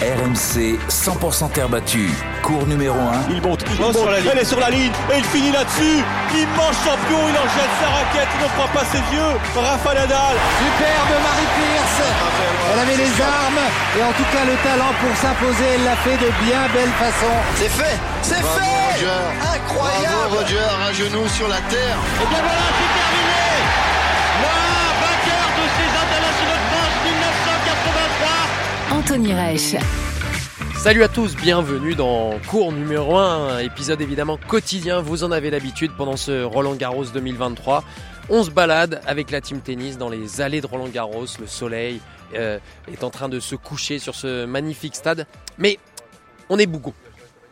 RMC 100% terre battue. Cours numéro 1. Il monte, il monte, sur la ligne. elle est sur la ligne et il finit là-dessus. Immense champion, il en jette sa raquette, il ne croit pas ses yeux. Rafa Nadal. Superbe Marie Pierce. Elle avait les armes et en tout cas le talent pour s'imposer. Elle l'a fait de bien belle façon. C'est fait, c'est fait. Incroyable. Bravo Roger, un genou sur la terre. Et bien voilà, c'est terminé. Anthony Reich. Salut à tous, bienvenue dans cours numéro 1, épisode évidemment quotidien, vous en avez l'habitude pendant ce Roland Garros 2023. On se balade avec la team tennis dans les allées de Roland Garros, le soleil euh, est en train de se coucher sur ce magnifique stade, mais on est bougon,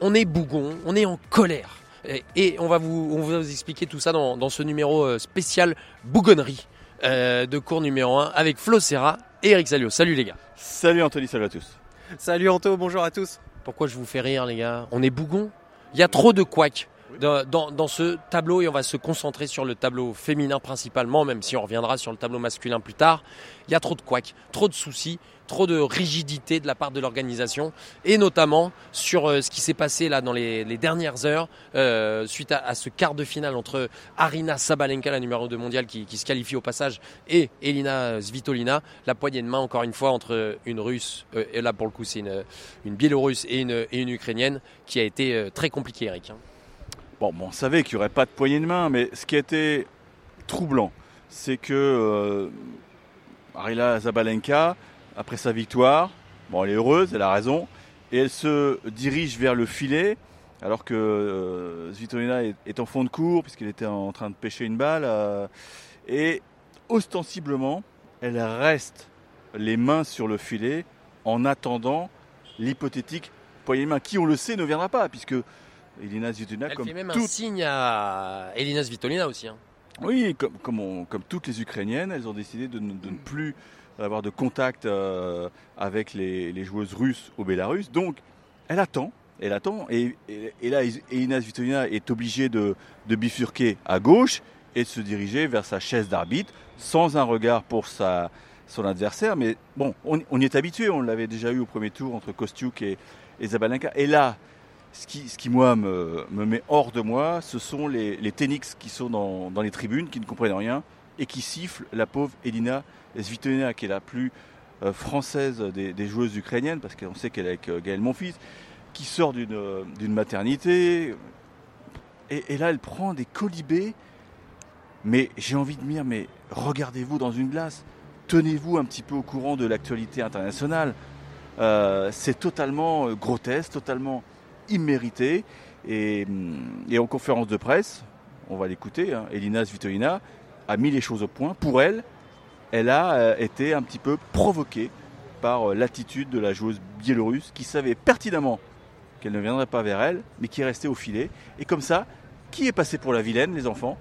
on est bougon, on est en colère. Et, on, va vous, expliquer tout ça dans, dans ce numéro euh, spécial bougonnerie euh, de cours numéro 1 avec Flo Serra et Eric Salio. Salut les gars. Salut Anthony, salut à tous. Salut Anto, bonjour à tous. Pourquoi je vous fais rire les gars? On est bougon? Il y a trop de couacs dans, ce tableau et on va se concentrer sur le tableau féminin principalement, même si on reviendra sur le tableau masculin plus tard. Il y a trop de couacs, trop de soucis, trop de rigidité de la part de l'organisation et notamment sur euh, ce qui s'est passé là dans les, dernières heures euh, suite à, ce quart de finale entre Arina Sabalenka, la numéro 2 mondiale qui, se qualifie au passage, et Elina Svitolina, la poignée de main encore une fois entre une russe, euh, et là pour le coup c'est une, une biélorusse et une, ukrainienne qui a été très compliquée Eric. Hein. Bon, on savait qu'il n'y aurait pas de poignée de main, mais ce qui été troublant, c'est que euh, Arina Zabalenka, après sa victoire, bon, elle est heureuse, elle a raison, et elle se dirige vers le filet, alors que euh, Svitolina est, est, en fond de cours, puisqu'elle était en train de pêcher une balle, euh, et ostensiblement, elle reste les mains sur le filet en attendant l'hypothétique poignée de main, qui, on le sait, ne viendra pas, puisque Elina Svitolina, Elle comme fait même toute... un signe à Elina Svitolina aussi. Hein. Oui, comme, comme, on, comme, toutes les Ukrainiennes, elles ont décidé de, de ne plus avoir de contact euh, avec les, les, joueuses russes au Bélarus. Donc, elle attend, elle attend, et, et, et là, Elina Svitolina est obligée de, de, bifurquer à gauche et de se diriger vers sa chaise d'arbitre, sans un regard pour sa, son adversaire. Mais bon, on, on y est habitué, on l'avait déjà eu au premier tour entre Kostiuk et, et Zabalenka. Et là, ce qui, moi me, me, met hors de moi, ce sont les, les Ténix qui sont dans, les tribunes, qui ne comprennent rien et qui sifflent la pauvre Elina Svitolina, qui est la plus euh, française des, joueuses ukrainiennes, parce qu'on sait qu'elle est avec euh, Gaël Monfils, qui sort d'une euh, maternité. Et, et, là, elle prend des colibés. Mais j'ai envie de dire, mais regardez-vous dans une glace, tenez-vous un petit peu au courant de l'actualité internationale. C'est totalement grotesque, totalement immérité. Et, et, en conférence de presse, on va l'écouter, hein, Elina Svitolina a mis les choses au point. Pour elle, elle a euh, été un petit peu provoquée par euh, l'attitude de la joueuse biélorusse qui savait pertinemment qu'elle ne viendrait pas vers elle, mais qui est restée au filet. Et comme ça, qui est passé pour la vilaine, les enfants?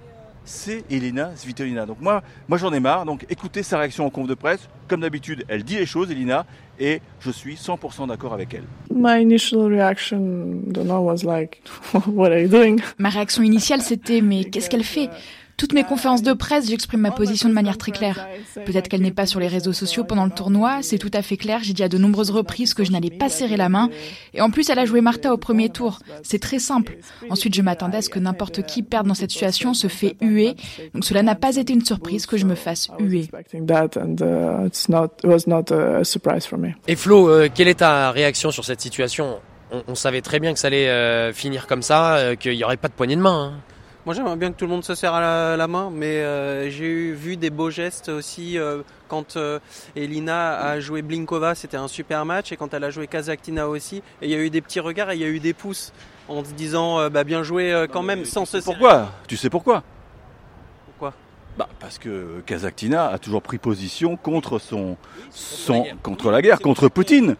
C'est Elina Svitolina. Donc moi, moi j'en ai marre. Donc écoutez sa réaction en conf de presse. Comme d'habitude, elle dit les choses, Elina, et je suis 100% d'accord avec elle. My initial reaction, don't know, was like, what are you doing? Ma réaction initiale, c'était, mais qu'est-ce qu'elle fait? Toutes mes conférences de presse, j'exprime ma position de manière très claire. Peut-être qu'elle n'est pas sur les réseaux sociaux pendant le tournoi, c'est tout à fait clair. J'ai dit à de nombreuses reprises que je n'allais pas serrer la main. Et en plus, elle a joué Martha au premier tour. C'est très simple. Ensuite, je m'attendais à ce que n'importe qui perde dans cette situation se fait huer. Donc cela n'a pas été une surprise que je me fasse huer. Et Flo, euh, quelle est ta réaction sur cette situation? On, savait très bien que ça allait euh, finir comme ça, euh, qu'il n'y aurait pas de poignée de main. Hein. Moi j'aimerais bien que tout le monde se serre à la, la main, mais euh, j'ai eu, vu des beaux gestes aussi euh, quand euh, Elina a joué Blinkova, c'était un super match, et quand elle a joué Kazaktina aussi, et il y a eu des petits regards et il y a eu des pouces en se disant bah, bien joué quand même sans se Pourquoi. Tu sais pourquoi. Pourquoi? Bah, Parce que Kazaktina a toujours pris position contre, son, son, contre la guerre, contre Poutine.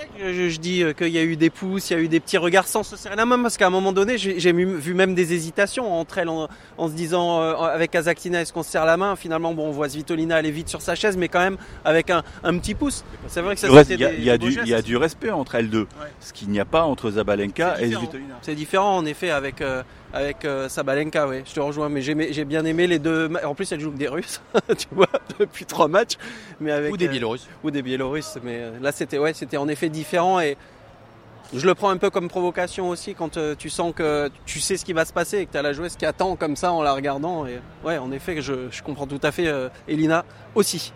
Ça que je, je dis euh, qu'il y a eu des pouces, il y a eu des petits regards sans se serrer la main, parce qu'à un moment donné, j'ai vu même des hésitations entre elles en, en se disant euh, avec Kazaktina, est-ce qu'on se serre la main? Finalement, bon, on voit Svitolina aller vite sur sa chaise, mais quand même avec un, un petit pouce. C'est vrai que ça Il y, a- y a du- il y a gestes. du respect entre elles deux, ce qu'il n'y a pas entre Zabalenka et. Svitolina. C'est différent en effet avec euh, avec euh, Sabalenka, oui. Je te rejoins, mais j'ai bien aimé les deux. En plus, elle joue des Russes, tu vois, depuis trois matchs, mais avec Ou des euh, Biélorusses. ou des Biélorusses. Mais euh, là, c'était ouais, c'était en effet différent et je le prends un peu comme provocation aussi quand euh, tu sens que tu sais ce qui va se passer et que tu as la joueuse qui attend comme ça en la regardant. Et ouais, en effet, je, je comprends tout à fait euh, Elina aussi.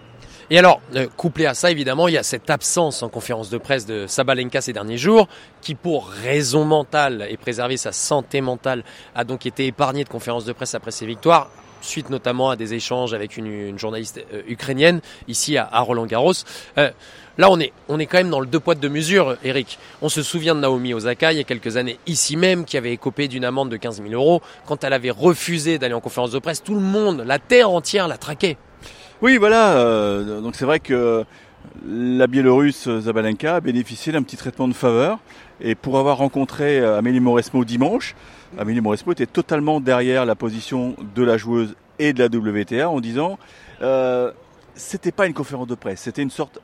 Et alors, euh, couplé à ça, évidemment, il y a cette absence en conférence de presse de Sabalenka ces derniers jours, qui pour raison mentale et préserver sa santé mentale a donc été épargnée de conférences de presse après ses victoires, suite notamment à des échanges avec une, une journaliste euh, ukrainienne ici à, à Roland Garros. Euh, là, on est, on est quand même dans le deux poids deux mesures, Eric. On se souvient de Naomi Osaka il y a quelques années ici même, qui avait écopé d'une amende de 15 000 euros quand elle avait refusé d'aller en conférence de presse. Tout le monde, la terre entière la traquait. Oui, voilà. euh, donc c'est vrai que la Biélorusse Zabalenka a bénéficié d'un petit traitement de faveur. Et pour avoir rencontré euh, Amélie Mauresmo dimanche, Amélie Mauresmo était totalement derrière la position de la joueuse et de la WTA en disant euh, c'était pas une conférence de presse, c'était une sorte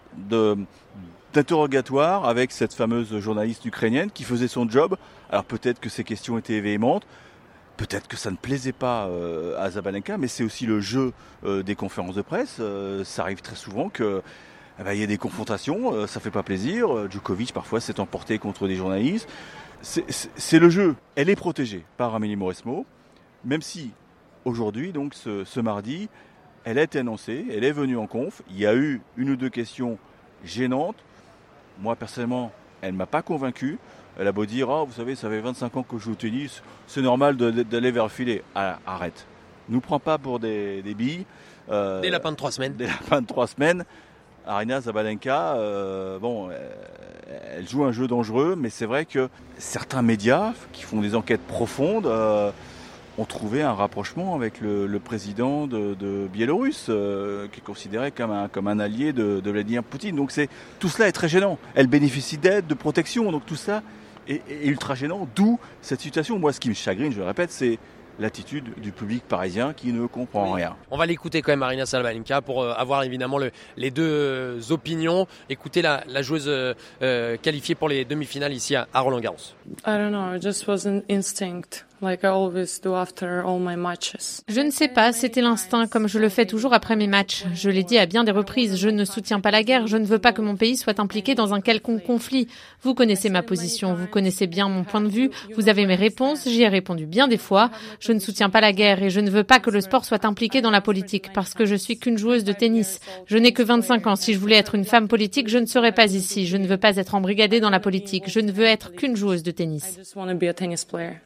d'interrogatoire avec cette fameuse journaliste ukrainienne qui faisait son job. Alors peut-être que ses questions étaient véhémentes, peut-être que ça ne plaisait pas euh, à Zabalenka, mais c'est aussi le jeu euh, des conférences de presse. Euh, ça arrive très souvent que eh ben, il y a des confrontations, ça fait pas plaisir. Djokovic parfois s'est emporté contre des journalistes. C'est- le jeu. Elle est protégée par Amélie Mauresmo, même si aujourd'hui, donc ce, mardi, elle a été annoncée, elle est venue en conf. Il y a eu une ou deux questions gênantes. Moi personnellement, elle m'a pas convaincu. Elle a beau dire, Ah, vous savez, ça fait 25 ans que je joue au tennis, c'est normal d'aller vers le filet. Ah, arrête. Nous prends pas pour des, des billes. Euh, Des lapins de trois semaines. Des lapins de trois semaines. Arina Zabalenka, euh, bon, euh, elle joue un jeu dangereux, mais c'est vrai que certains médias qui font des enquêtes profondes euh, ont trouvé un rapprochement avec le, le président de, de Biélorusse, euh, qui est considéré comme un, comme un allié de, de Vladimir Poutine. Donc c'est tout cela est très gênant. Elle bénéficie d'aide, de protection, donc tout ça est, est ultra gênant. D'où cette situation. Moi, ce qui me chagrine, je le répète, c'est l'attitude du public parisien qui ne comprend rien. On va l'écouter quand même, Marina Sabalenka, pour euh, avoir évidemment le- les deux euh, opinions. Écoutez la, la joueuse euh, euh, qualifiée pour les demi-finales ici à, à Roland Garros. I don't know, it just was an instinct, like I always do after all my matches. Je ne sais pas, c'était l'instinct, comme je le fais toujours après mes matchs. Je l'ai dit à bien des reprises, je ne soutiens pas la guerre, je ne veux pas que mon pays soit impliqué dans un quelconque conflit. Vous connaissez ma position, vous connaissez bien mon point de vue, vous avez mes réponses, j'y ai répondu bien des fois. Je ne soutiens pas la guerre et je ne veux pas que le sport soit impliqué dans la politique, parce que je suis qu'une joueuse de tennis. Je n'ai que 25 ans, si je voulais être une femme politique, je ne serais pas ici. Je ne veux pas être embrigadée dans la politique, je ne veux être qu'une joueuse de tennis.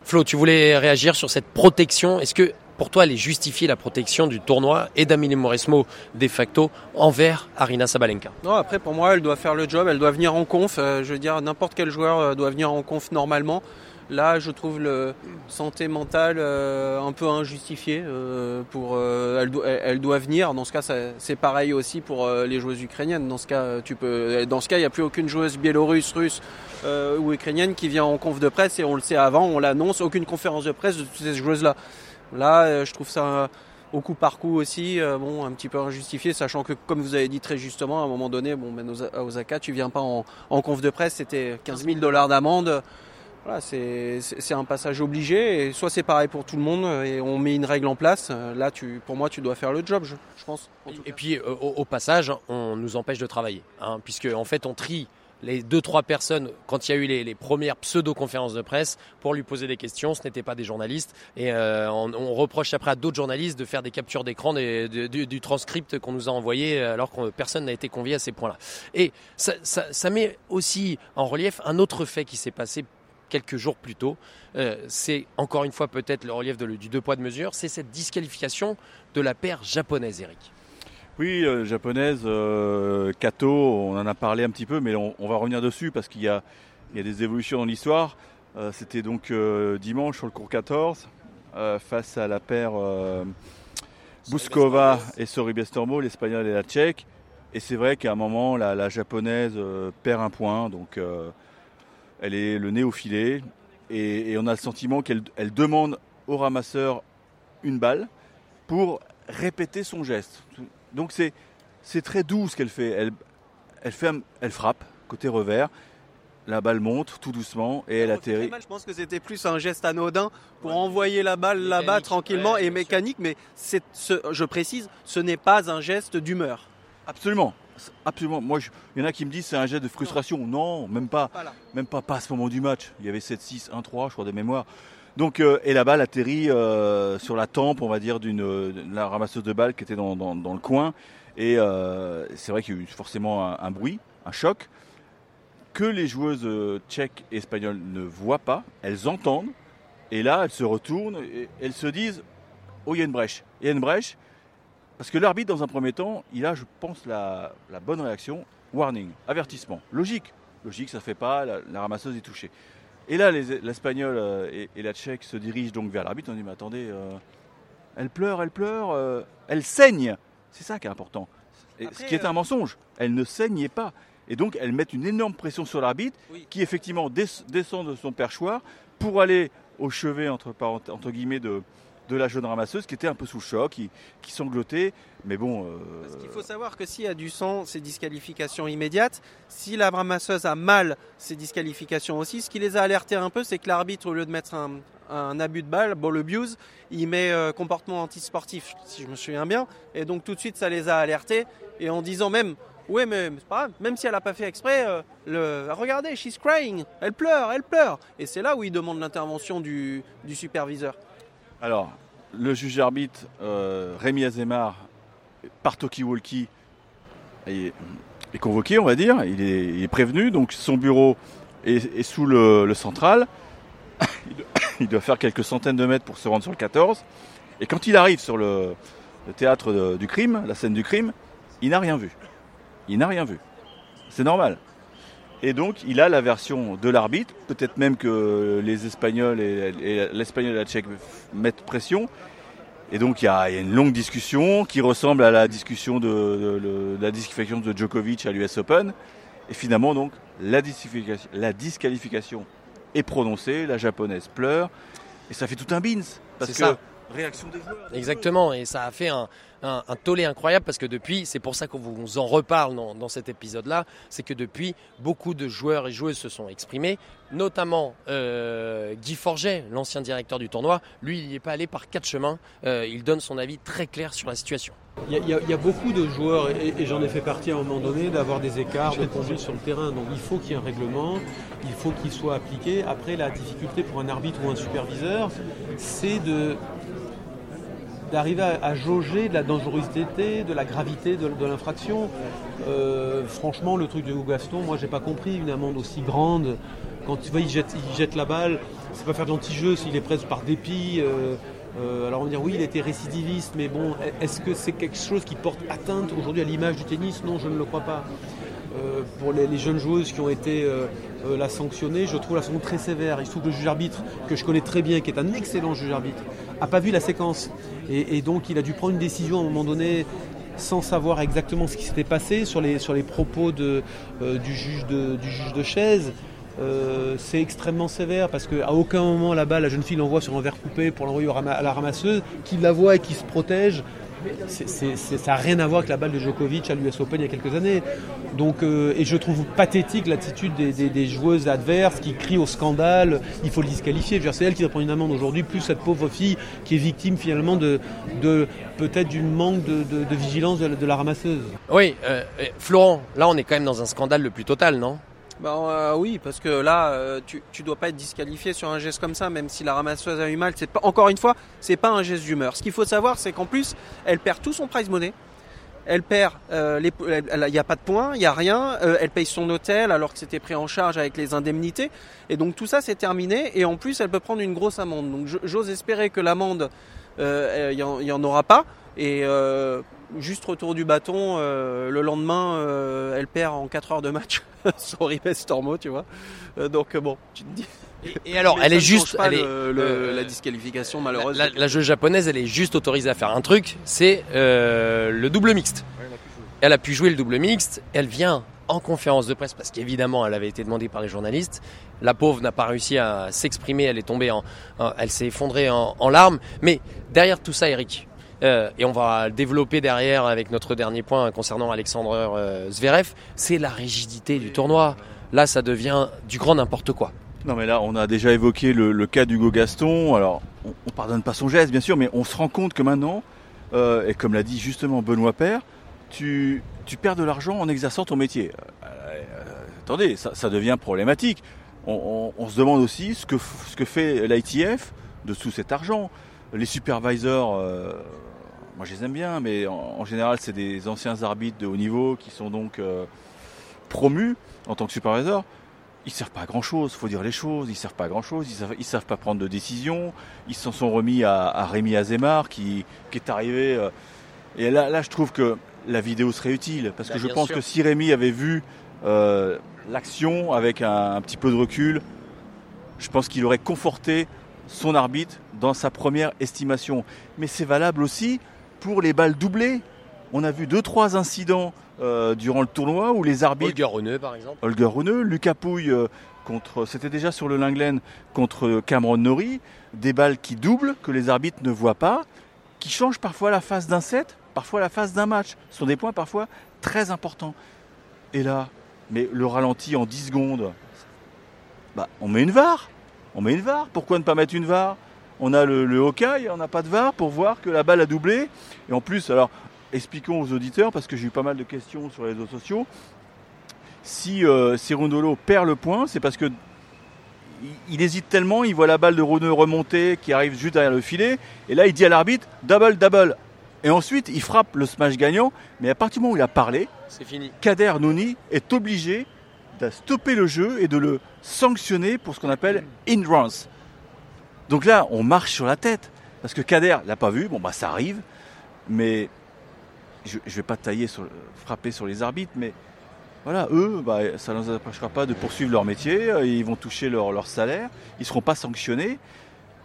Flo, tu voulais réagir sur cette protection. Est-ce que pour toi, elle est justifiée la protection du tournoi et d'Amélie Mauresmo de facto envers Arina Sabalenka? Non, après pour moi, elle doit faire le job, elle doit venir en conf. euh, je veux dire, n'importe quel joueur euh, doit venir en conf normalement. Là, je trouve le santé mentale euh, un peu injustifiée. euh, pour, euh, elle, doit, elle- doit venir. Dans ce cas, c'est pareil aussi pour euh, les joueuses ukrainiennes. Dans ce cas, euh, tu peux. Dans ce cas, il n'y a plus aucune joueuse biélorusse, russe euh, ou ukrainienne qui vient en conf de presse et on le sait avant, on l'annonce. Aucune conférence de presse de toutes ces joueuses-là. Là, euh, je trouve ça au coup par coup aussi, euh, bon, un petit peu injustifié, sachant que, comme vous avez dit très justement, à un moment donné, bon, ben, à Osaka, tu viens pas en, en conf de presse, c'était 15 000 dollars d'amende. Voilà, c'est un passage obligé, et soit c'est pareil pour tout le monde, et on met une règle en place. Euh, Là, tu, pour moi, tu dois faire le job, je, je pense. Et puis, euh, au, au passage, on nous empêche de travailler, hein, puisque en fait, on trie les deux trois personnes quand il y a eu les, les premières pseudo-conférences de presse pour lui poser des questions. Ce n'étaient pas des journalistes, et euh, on, on reproche après à d'autres journalistes de faire des captures d'écran du, du transcript qu'on nous a envoyé, alors que personne n'a été convié à ces points-là. Et ça, ça- ça met aussi en relief un autre fait qui s'est passé quelques jours plus tôt. Euh, c'est encore une fois peut-être le relief du deux poids de mesure, c'est cette disqualification de la paire japonaise, Eric. Oui, euh, japonaise, euh, Kato, on en a parlé un petit peu, mais on, va revenir dessus parce qu'il y a, des évolutions dans l'histoire. C'était donc dimanche sur le cours 14, euh, face à la paire, Buskova et Soribes Tormo, l'espagnol et la tchèque. Et c'est vrai qu'à un moment, la, japonaise euh, perd un point, donc elle est le nez au filet. Et, on a le sentiment qu'elle demande au ramasseur une balle pour répéter son geste. Donc c'est très doux ce qu'elle fait. Elle, elle, fait. elle frappe côté revers. La balle monte tout doucement et elle atterrit. je pense que c'était plus un geste anodin pour envoyer la balle là-bas tranquillement et mécanique, mais ce, je précise, ce n'est pas un geste d'humeur. Absolument. Absolument. Moi, il y en a qui me disent c'est un geste de frustration. Non, même pas. même pas, pas à ce moment du match. Il y avait 7-6, 1-3, je crois, de mémoire. Donc, euh, et la balle atterrit euh, sur la tempe, on va dire, d'une la ramasseuse de balles qui était dans, le coin. Et euh, c'est vrai qu'il y a eu forcément un, bruit, un choc, que les joueuses tchèques et espagnoles ne voient pas. Elles entendent. Et là, elles se retournent et elles se disent Oh, il y a une brèche. Il y a une brèche. Parce que l'arbitre, dans un premier temps, il a, je pense, la, bonne réaction. Warning, avertissement. Logique. Logique, ça ne fait pas, la, ramasseuse est touchée. Et là, l'Espagnol euh, et, la Tchèque se dirigent donc vers l'arbitre. On dit, mais attendez, euh, elle pleure, elle pleure, euh, elle saigne. C'est ça qui est important. ce qui est un mensonge. Elle ne saignait pas. Et donc, elles mettent une énorme pression sur l'arbitre, qui effectivement descend de son perchoir pour aller au chevet, entre, entre guillemets, de, de la jeune ramasseuse qui était un peu sous choc, qui, sanglotait. Mais bon. Euh... Parce qu'il faut savoir que s'il y a du sang, c'est disqualification immédiate. Si la ramasseuse a mal, c'est disqualification aussi. Ce qui les a alertés un peu, c'est que l'arbitre, au lieu de mettre un, abus de balle, ball abuse, il met euh, comportement antisportif, si je me souviens bien. Et donc tout de suite, ça les a alertés. Et en disant même, oui, mais c'est pas grave, même si elle n'a pas fait exprès, euh, le... regardez, she's crying, elle pleure, elle pleure. Et c'est là où il demande l'intervention du superviseur. Alors, le juge arbitre euh, Rémi Azemar par Walkie est, est, convoqué, on va dire. Il est, prévenu, donc son bureau est, sous le, central. il doit faire quelques centaines de mètres pour se rendre sur le 14. Et quand il arrive sur le, théâtre du crime, la scène du crime, il n'a rien vu. Il n'a rien vu. C'est normal. Et donc, il a la version de l'arbitre. Peut-être même que les Espagnols et, l'Espagnol et la Tchèque mettent pression. Et donc, il y, a, une longue discussion qui ressemble à la discussion de, la disqualification de Djokovic à l'US Open. Et finalement, donc, la disqualification, la disqualification est prononcée. La japonaise pleure. Et ça fait tout un beans. Parce que ça. Réaction des joueurs. Exactement. Et ça a fait un, un, tollé incroyable parce que depuis, c'est pour ça qu'on vous en reparle dans, cet épisode-là, c'est que depuis, beaucoup de joueurs et joueuses se sont exprimés, notamment euh, Guy Forget, l'ancien directeur du tournoi. Lui, il n'y est pas allé par quatre chemins. Euh, il donne son avis très clair sur la situation. Il y, a, beaucoup de joueurs, et, j'en ai fait partie à un moment donné, d'avoir des écarts de conduite sur le terrain. Donc il faut qu'il y ait un règlement, il faut qu'il soit appliqué. Après, la difficulté pour un arbitre ou un superviseur, c'est de d'arriver à, jauger de la dangerosité, de la gravité de, l'infraction. Euh, franchement, le truc de Gaston, moi j'ai pas compris une amende aussi grande. Quand tu vois, il jette, il la balle, c'est pas faire d'anti-jeu s'il est presque par dépit. Euh, euh, alors on va dire oui, il était récidiviste, mais bon, est-ce que c'est quelque chose qui porte atteinte aujourd'hui à l'image du tennis? Non, je ne le crois pas. Pour les, jeunes joueuses qui ont été la sanctionner, je trouve la sanction très sévère. Il se trouve que le juge arbitre, que je connais très bien, qui est un excellent juge arbitre, a pas vu la séquence. Et, donc il a dû prendre une décision à un moment donné sans savoir exactement ce qui s'était passé sur les, sur les propos euh, du, juge de, chaise. Euh, c'est extrêmement sévère parce qu'à aucun moment là-bas la jeune fille l'envoie sur un verre coupé pour l'envoyer à la ramasseuse, qui la voit et qui se protège ça n'a rien à voir avec la balle de Djokovic à l'US Open il y a quelques années. Donc, euh, et je trouve pathétique l'attitude des, joueuses adverses qui crient au scandale, il faut le disqualifier. C'est elle qui doit prendre une amende aujourd'hui, plus cette pauvre fille qui est victime finalement de, peut-être d'une manque de, vigilance de, la ramasseuse. Oui, euh, Florent, là on est quand même dans un scandale le plus total, non? Bah, euh, oui, parce que là, euh, tu, tu dois pas être disqualifié sur un geste comme ça, même si la ramasseuse a eu mal. C'est pas, encore une fois, c'est pas un geste d'humeur. Ce qu'il faut savoir, c'est qu'en plus, elle perd tout son prize money. Elle perd, euh, il n'y a pas de points, il n'y a rien. elle paye son hôtel alors que c'était pris en charge avec les indemnités. Et donc tout ça, c'est terminé. Et en plus, elle peut prendre une grosse amende. Donc j'ose espérer que l'amende, il n'y en, aura pas. Et euh, juste retour du bâton, euh, le lendemain, euh, elle perd en 4 heures de match sur Ribes Stormo, tu vois. Euh, donc bon, tu te dis. Et, et alors, Mais elle est juste, elle est, le- le- euh, la disqualification malheureuse. La, la joueuse japonaise, elle est juste autorisée à faire un truc, c'est euh, le double mixte. Elle a pu jouer le double mixte, elle vient en conférence de presse parce qu'évidemment elle avait été demandée par les journalistes. La pauvre n'a pas réussi à s'exprimer, elle est tombée en, en- elle s'est effondrée en, en larmes. Mais derrière tout ça, Eric, euh, et on va le développer derrière avec notre dernier point concernant Alexandre euh, Zverev, c'est la rigidité du tournoi. Là, ça devient du grand n'importe quoi. Non mais là, on a déjà évoqué le, le cas d'Hugo Gaston. Alors, on, on pardonne pas son geste, bien sûr, mais on se rend compte que maintenant, euh, et comme l'a dit justement Benoît Père, tu, tu perds de l'argent en exerçant ton métier. Euh, euh, attendez, ça, ça devient problématique. On, on- on se demande aussi ce que, f- ce que fait l'ITF dessous cet argent. Les supervisors, euh, moi je les aime bien, mais en, en général, c'est des anciens arbitres de haut niveau qui sont donc euh, promus en tant que superviseurs ils servent pas à grand chose, faut dire les choses, ils servent pas à grand chose, ils savent, ils savent pas prendre de décision, ils s'en sont remis à, à Rémi Azemar qui, qui est arrivé. euh, et là, là, je trouve que la vidéo serait utile, parce Bah, que je bien pense sûr. que si Rémi avait vu l'action avec un, un petit peu de recul, je pense qu'il aurait conforté son arbitre dans sa première estimation. Mais c'est valable aussi pour les balles doublées. On a vu deux, trois incidents euh, durant le tournoi où les arbitres Holger Rune, par exemple. Holger Rune, Lucas Pouille euh, contre, c'était déjà sur le Linglen contre Cameron Norrie, des balles qui doublent, que les arbitres ne voient pas, qui changent parfois la phase d'un set, parfois la phase d'un match. Ce sont des points parfois très importants. Et là, mais le ralenti en 10 secondes, bah, on met une VAR. On met une VAR. Pourquoi ne pas mettre une VAR? On a le, le Hawkeye, on n'a pas de VAR pour voir que la balle a doublé. Et en plus, alors, expliquons aux auditeurs, parce que j'ai eu pas mal de questions sur les réseaux sociaux. Si euh, Cerundolo perd le point, c'est parce que il, il hésite tellement, il voit la balle de Runeux remonter qui arrive juste derrière le filet, et là il dit à l'arbitre double double. Et ensuite il frappe le smash gagnant, mais à partir du moment où il a parlé, C'est fini. Kader Nouni est obligé de stopper le jeu et de le sanctionner pour ce qu'on appelle in-runs. Donc là, on marche sur la tête. Parce que Kader l'a pas vu, bon bah ça arrive, mais je ne vais pas tailler sur, frapper sur les arbitres, mais voilà, eux, bah, ça ne les empêchera pas de poursuivre leur métier, euh, ils vont toucher leur, leur salaire, ils ne seront pas sanctionnés,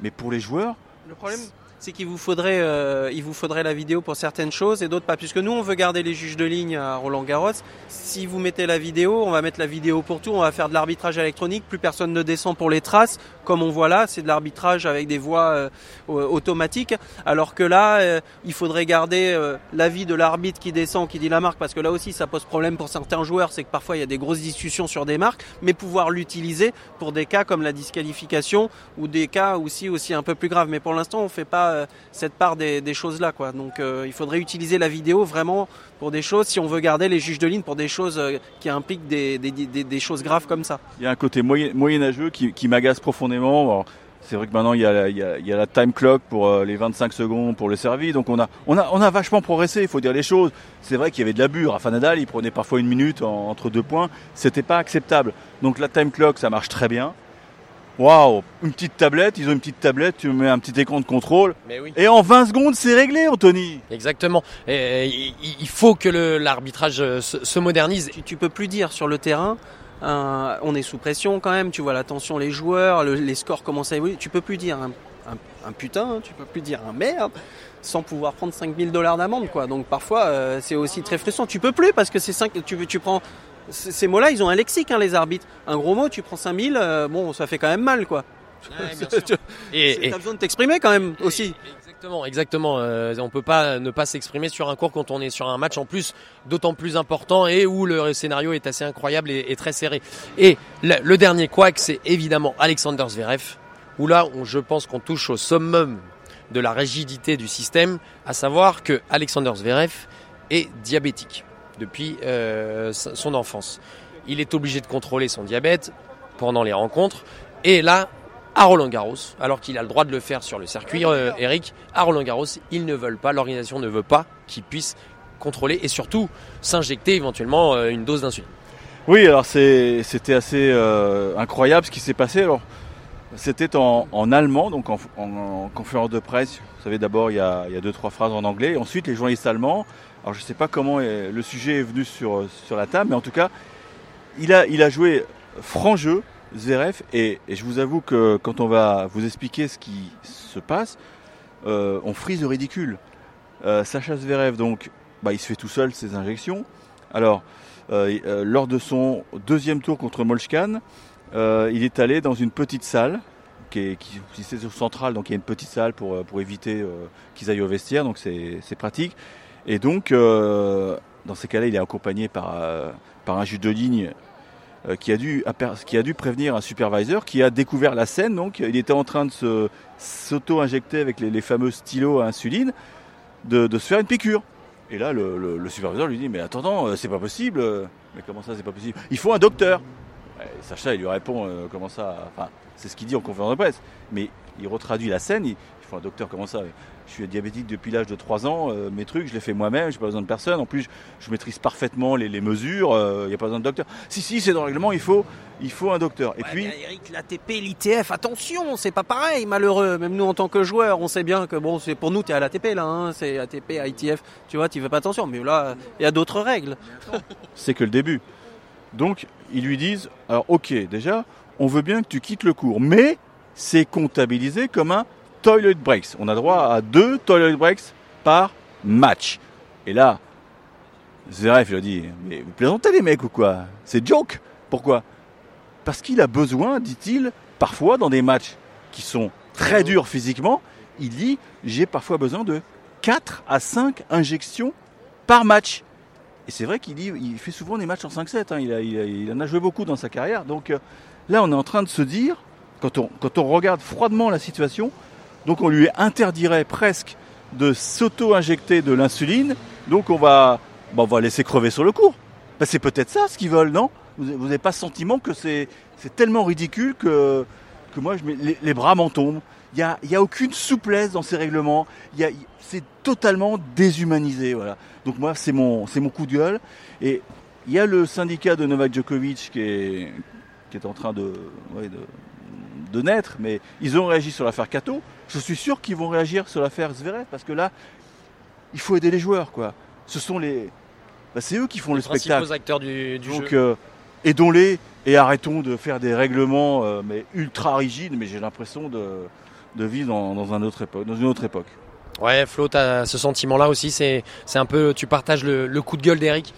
mais pour les joueurs, Le problème, c'est qu'il vous faudrait, euh, il vous faudrait la vidéo pour certaines choses et d'autres pas. Puisque nous, on veut garder les juges de ligne à Roland Garros. Si vous mettez la vidéo, on va mettre la vidéo pour tout. On va faire de l'arbitrage électronique. Plus personne ne descend pour les traces. Comme on voit là, c'est de l'arbitrage avec des voix euh, automatiques. Alors que là, euh, il faudrait garder euh, l'avis de l'arbitre qui descend, qui dit la marque, parce que là aussi, ça pose problème pour certains joueurs. C'est que parfois, il y a des grosses discussions sur des marques, mais pouvoir l'utiliser pour des cas comme la disqualification ou des cas aussi aussi un peu plus graves. Mais pour l'instant, on fait pas euh, cette part des, des choses là, quoi. Donc, euh, il faudrait utiliser la vidéo vraiment pour des choses, si on veut garder les juges de ligne pour des choses euh, qui impliquent des, choses graves comme ça. il y a un côté moyen, moyenâgeux qui, qui m'agace profondément. C'est vrai que maintenant il y a, la- time clock pour les 25 secondes pour le servi, donc on a, on a, on a vachement progressé. Il faut dire les choses. C'est vrai qu'il y avait de l'abus. Rafa Nadal, il prenait parfois une minute en- entre deux points. C'était pas acceptable. Donc la time clock, ça marche très bien. Waouh, une petite tablette. Ils ont une petite tablette. Tu mets un petit écran de contrôle. Mais oui. Et en 20 secondes, c'est réglé, Anthony. Exactement. Et, il- il faut que l'arbitrage euh, se, se modernise. Tu, tu peux plus dire sur le terrain. euh, on est sous pression quand même. Tu vois la tension, les joueurs, le- les scores commencent à évoluer. Tu peux plus dire un, un- un putain. hein, tu peux plus dire un merde sans pouvoir prendre 5000 dollars d'amende quoi. Donc parfois euh, c'est aussi très frustrant. Tu peux plus parce que c'est 5 tu tu prends ces mots-là, ils ont un lexique hein, les arbitres. Un gros mot, tu prends 5000 euh, bon, ça fait quand même mal quoi. Et, et- T'as besoin de t'exprimer quand même aussi. Exactement, exactement. Euh, on peut pas ne pas s'exprimer sur un cours quand on est sur un match en plus d'autant plus important et où le scénario est assez incroyable et, et très serré. Et le, le dernier couac, c'est évidemment Alexander Zverev, où là, on- je pense qu'on touche au summum de la rigidité du système, à savoir que Alexander Zverev est diabétique depuis euh, son enfance. Il est obligé de contrôler son diabète pendant les rencontres. Et là, à Roland Garros, alors qu'il a le droit de le faire sur le circuit, euh, Eric, à Roland Garros, ils ne veulent pas, l'organisation ne veut pas qu'il puisse contrôler et surtout s'injecter éventuellement euh, une dose d'insuline. Oui, alors c'était assez incroyable ce qui s'est passé. Alors, C'était en, allemand, donc en, en, en, conférence de presse. Vous savez, d'abord, il, y a, deux, trois phrases en anglais. Ensuite, les journalistes allemands. Alors, je ne sais pas comment le sujet est venu sur, sur la table, mais en tout cas, il a, il a joué franc jeu, Zverev. Et, je vous avoue que quand on va vous expliquer ce qui se passe, euh, on frise le ridicule. Euh, Sacha Zverev, donc, bah, il se fait tout seul ses injections. Alors, euh, lors de son deuxième tour contre Molchkan, il est allé dans une petite salle qui est qui, c'est centrale, donc il y a une petite salle pour, pour éviter qu'ils aillent au vestiaire, donc c'est pratique. Et donc, euh, dans ces cas-là, il est accompagné par, euh, par un juge de ligne euh, qui, a dû, qui a dû prévenir un supervisor qui a découvert la scène. Donc, il était en train de s'auto-injecter avec les, fameux stylos à insuline, de, se faire une piqûre. Et là, le, superviseur lui dit Mais attends, c'est pas possible. Mais comment ça, c'est pas possible? Il faut un docteur. Sacha, il lui répond comment ça? Enfin, c'est ce qu'il dit en conférence de presse. Mais il retraduit la scène. Un docteur, comment ça? Je suis diabétique depuis l'âge de 3 ans. Euh, mes trucs, je les fais moi-même. J'ai pas besoin de personne. En plus, je maîtrise parfaitement les, les mesures. Il euh, n'y a pas besoin de docteur. Si, si, c'est dans le règlement. Il faut, il faut un docteur. Et ouais, puis, Eric, l'ATP, l'ITF, attention, c'est pas pareil, malheureux. Même nous, en tant que joueurs, on sait bien que bon, c'est pour nous, t'es à l'ATP là. Hein, c'est ATP, ITF. Tu vois, tu fais pas attention. Mais là, il y a d'autres règles. c'est que le début. Donc, ils lui disent, alors ok, déjà, on veut bien que tu quittes le cours, mais c'est comptabilisé comme un toilet breaks. On a droit à deux toilet breaks par match. Et là, Zverev, il a dit, mais vous plaisantez les mecs ou quoi? C'est joke. Pourquoi? Parce qu'il a besoin, dit-il, parfois dans des matchs qui sont très durs physiquement, il dit, j'ai parfois besoin de 4 à 5 injections par match. Et c'est vrai qu'il il fait souvent des matchs en 5-7. Hein. Il, il, en a joué beaucoup dans sa carrière. Donc euh, là, on est en train de se dire, quand on, quand on regarde froidement la situation, donc on lui interdirait presque de s'auto-injecter de l'insuline. Donc on va, bah, laisser crever sur le cours. Bah, c'est peut-être ça ce qu'ils veulent, non? Vous n'avez pas ce sentiment que c'est tellement ridicule que, que moi, les, bras m'en tombent. Il n'y a, y a, aucune souplesse dans ces règlements. C'est totalement déshumanisé. Voilà. Donc moi, c'est mon, mon coup de gueule. Et il y a le syndicat de Novak Djokovic qui est, en train de, de, naître, mais ils ont réagi sur l'affaire Kato. Je suis sûr qu'ils vont réagir sur l'affaire Zverev, parce que là, il faut aider les joueurs. quoi. Ce sont les... Bah, c'est eux qui font les le spectacle. acteurs du, du Donc, jeu. Euh, aidons-les et arrêtons de faire des règlements euh, mais ultra rigides, mais j'ai l'impression de de vivre dans, dans, un autre époque, dans une autre époque. Ouais, Flo, tu as ce sentiment-là aussi. C'est un peu, tu partages le, le coup de gueule d'Eric?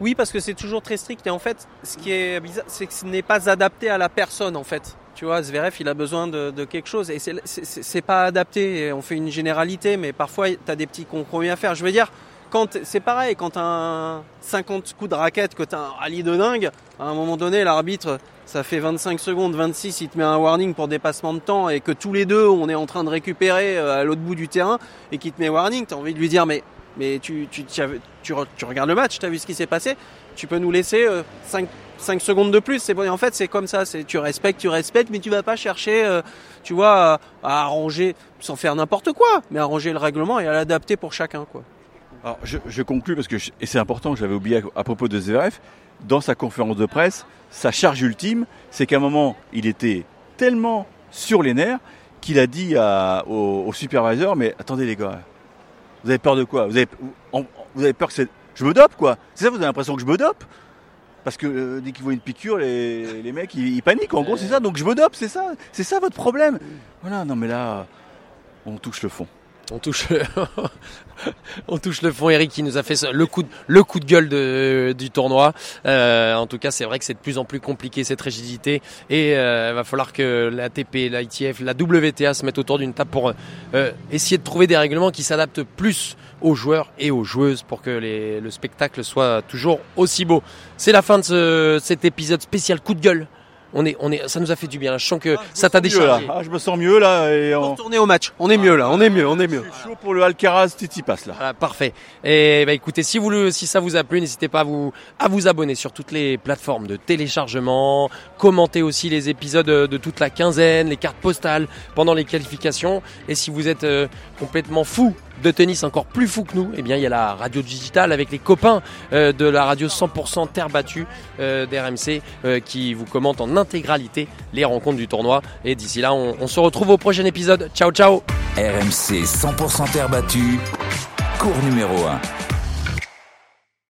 Oui, parce que c'est toujours très strict et en fait, ce qui est bizarre, c'est que ce n'est pas adapté à la personne en fait. Tu vois, Zverev, il a besoin de, de quelque chose et c'est pas adapté. On fait une généralité, mais parfois, tu as des petits compromis à faire. Je veux dire, quand c'est pareil, quand un 50 coups de raquette, que tu as un rallye de dingue, à un moment donné, l'arbitre, ça fait 25 secondes, 26, il te met un warning pour dépassement de temps et que tous les deux, on est en train de récupérer à l'autre bout du terrain et qu'il te met warning, tu as envie de lui dire, mais, mais tu, tu, tu, tu, tu regardes le match, tu as vu ce qui s'est passé, tu peux nous laisser 5, 5 secondes de plus. C'est bon, en fait, c'est comme ça, c'est tu respectes, tu respectes, mais tu vas pas chercher, euh, tu vois, à, à arranger, sans faire n'importe quoi, mais arranger le règlement et à l'adapter pour chacun, quoi. Alors, je, je conclus parce que, je, et c'est important, j'avais oublié à, à, propos de Zverev, dans sa conférence de presse, sa charge ultime, c'est qu'à un moment, il était tellement sur les nerfs qu'il a dit à, au, au, supervisor, mais attendez les gars, vous avez peur de quoi? Vous avez, vous avez peur que c'est... Je me dope quoi C'est ça, vous avez l'impression que je me dope parce que euh, dès qu'ils voient une piqûre, les, les mecs ils, ils, paniquent. En gros, c'est ça. Donc je me dope, c'est ça. C'est ça votre problème. Voilà. Non, mais là, on touche le fond. On touche, le fond. Eric qui nous a fait le coup de, gueule du tournoi. Euh, en tout cas, c'est vrai que c'est de plus en plus compliqué cette rigidité et il euh, va falloir que l'ATP, l'ITF, la WTA se mettent autour d'une table pour euh, essayer de trouver des règlements qui s'adaptent plus aux joueurs et aux joueuses pour que le spectacle soit toujours aussi beau. C'est la fin de ce, cet épisode spécial coup de gueule on est, on est, ça nous a fait du bien. Je sens que ah, ça t'a déchargé. Ah, je me sens mieux là. Et on... Retourner au match. On est mieux là. On est mieux. On est mieux. Je suis chaud pour le Alcaraz Tsitsipas là. Ah, parfait. Et bah écoutez, si vous le, si ça vous a plu, n'hésitez pas à vous, à vous abonner sur toutes les plateformes de téléchargement. Commentez aussi les épisodes de toute la quinzaine, les cartes postales pendant les qualifications. Et si vous êtes euh, complètement fou de tennis encore plus fou que nous, eh bien il y a la radio digitale avec les copains euh, de la radio 100% terre battue euh, d'RMC euh, qui vous commente en intégralité les rencontres du tournoi. Et d'ici là, on, on, se retrouve au prochain épisode. Ciao, ciao RMC 100% terre battue, cours numéro 1.